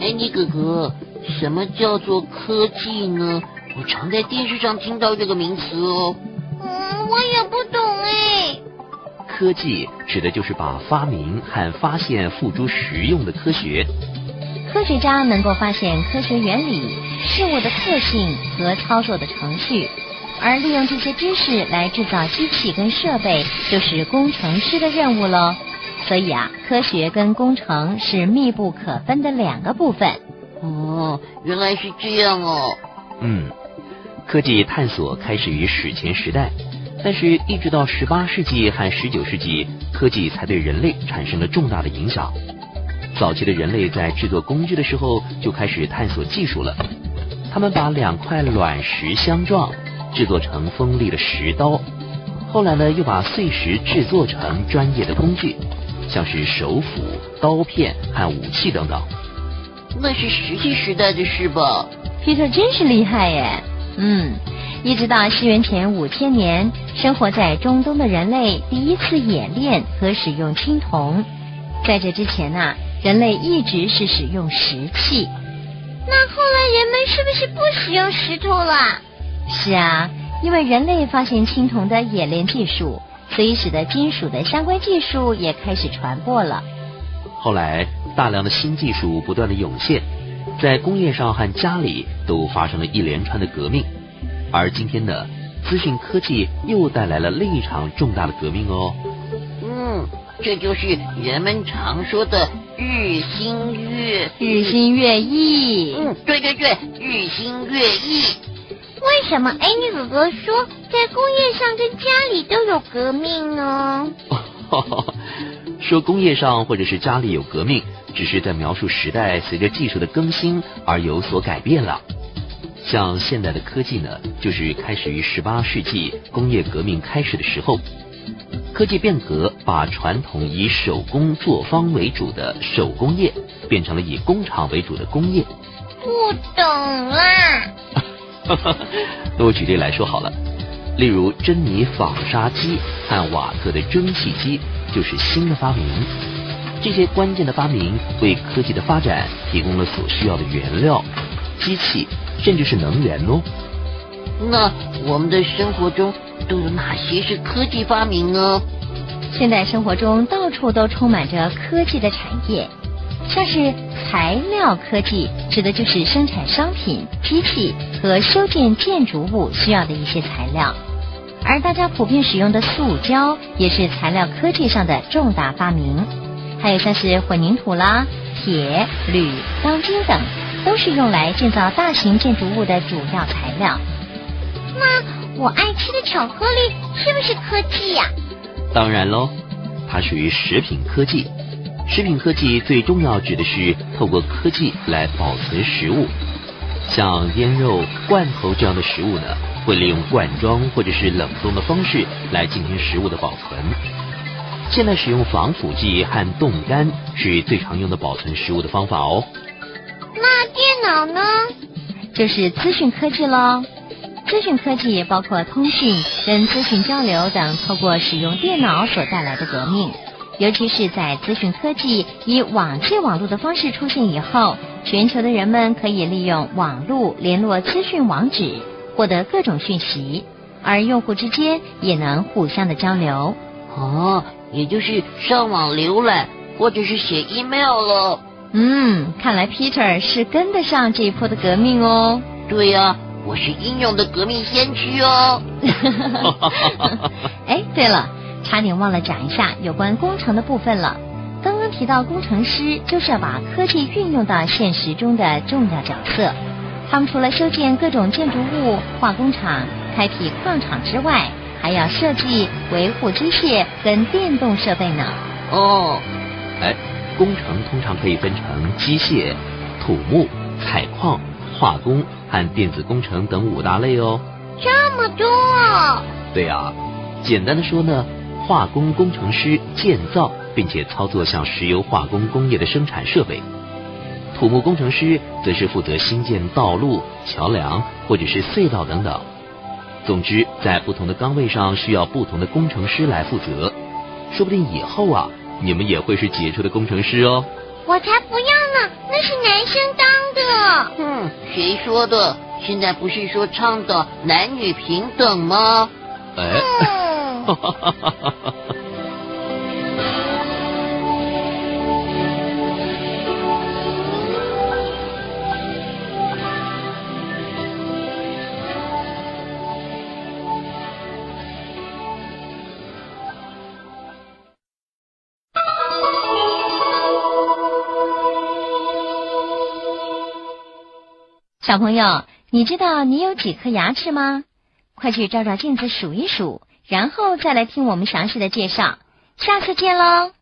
哎，你哥哥，什么叫做科技呢？我常在电视上听到这个名词哦。嗯，我也不懂哎。科技指的就是把发明和发现付诸实用的科学。科学家能够发现科学原理、事物的特性和操作的程序，而利用这些知识来制造机器跟设备，就是工程师的任务喽。所以啊，科学跟工程是密不可分的两个部分。哦，原来是这样哦。嗯，科技探索开始于史前时代，但是一直到十八世纪和十九世纪，科技才对人类产生了重大的影响。早期的人类在制作工具的时候就开始探索技术了。他们把两块卵石相撞，制作成锋利的石刀。后来呢，又把碎石制作成专业的工具，像是手斧、刀片和武器等等。那是石器时代的事吧？Peter 真是厉害耶！嗯，一直到西元前五千年，生活在中东的人类第一次演练和使用青铜。在这之前呐。人类一直是使用石器，那后来人们是不是不使用石头了？是啊，因为人类发现青铜的冶炼技术，所以使得金属的相关技术也开始传播了。后来，大量的新技术不断的涌现，在工业上和家里都发生了一连串的革命，而今天的资讯科技又带来了另一场重大的革命哦。嗯，这就是人们常说的。日新月日新月异，嗯，对对对，日新月异。为什么？哎，你哥哥说在工业上跟家里都有革命呢？说工业上或者是家里有革命，只是在描述时代随着技术的更新而有所改变了。像现代的科技呢，就是开始于十八世纪工业革命开始的时候。科技变革把传统以手工作坊为主的手工业变成了以工厂为主的工业。不懂啦。那我举例来说好了，例如珍妮纺纱机和瓦特的蒸汽机就是新的发明。这些关键的发明为科技的发展提供了所需要的原料、机器，甚至是能源哦。那我们的生活中。都有哪些是科技发明呢？现代生活中到处都充满着科技的产业，像是材料科技，指的就是生产商品、机器和修建建筑物需要的一些材料。而大家普遍使用的塑胶，也是材料科技上的重大发明。还有像是混凝土啦、铁、铝、钢筋等，都是用来建造大型建筑物的主要材料。那。我爱吃的巧克力是不是科技呀？当然喽，它属于食品科技。食品科技最重要指的是透过科技来保存食物，像腌肉、罐头这样的食物呢，会利用罐装或者是冷冻的方式来进行食物的保存。现在使用防腐剂和冻干是最常用的保存食物的方法哦。那电脑呢？就是资讯科技喽。资讯科技包括通讯跟资讯交流等，透过使用电脑所带来的革命。尤其是在资讯科技以网际网络的方式出现以后，全球的人们可以利用网络联络资讯网址，获得各种讯息，而用户之间也能互相的交流。哦，也就是上网浏览或者是写 email 了。嗯，看来 Peter 是跟得上这一波的革命哦。对呀。我是英勇的革命先驱哦！哎，对了，差点忘了讲一下有关工程的部分了。刚刚提到工程师就是要把科技运用到现实中的重要角色。他们除了修建各种建筑物、化工厂、开辟矿场之外，还要设计、维护机械跟电动设备呢。哦，哎，工程通常可以分成机械、土木、采矿。化工和电子工程等五大类哦，这么多。对啊，简单的说呢，化工工程师建造并且操作像石油化工工业的生产设备，土木工程师则是负责新建道路、桥梁或者是隧道等等。总之，在不同的岗位上需要不同的工程师来负责。说不定以后啊，你们也会是杰出的工程师哦。我才不要呢，那是男生当的。嗯，谁说的？现在不是说倡导男女平等吗？哎，嗯，哈哈哈小朋友，你知道你有几颗牙齿吗？快去照照镜子数一数，然后再来听我们详细的介绍。下次见喽！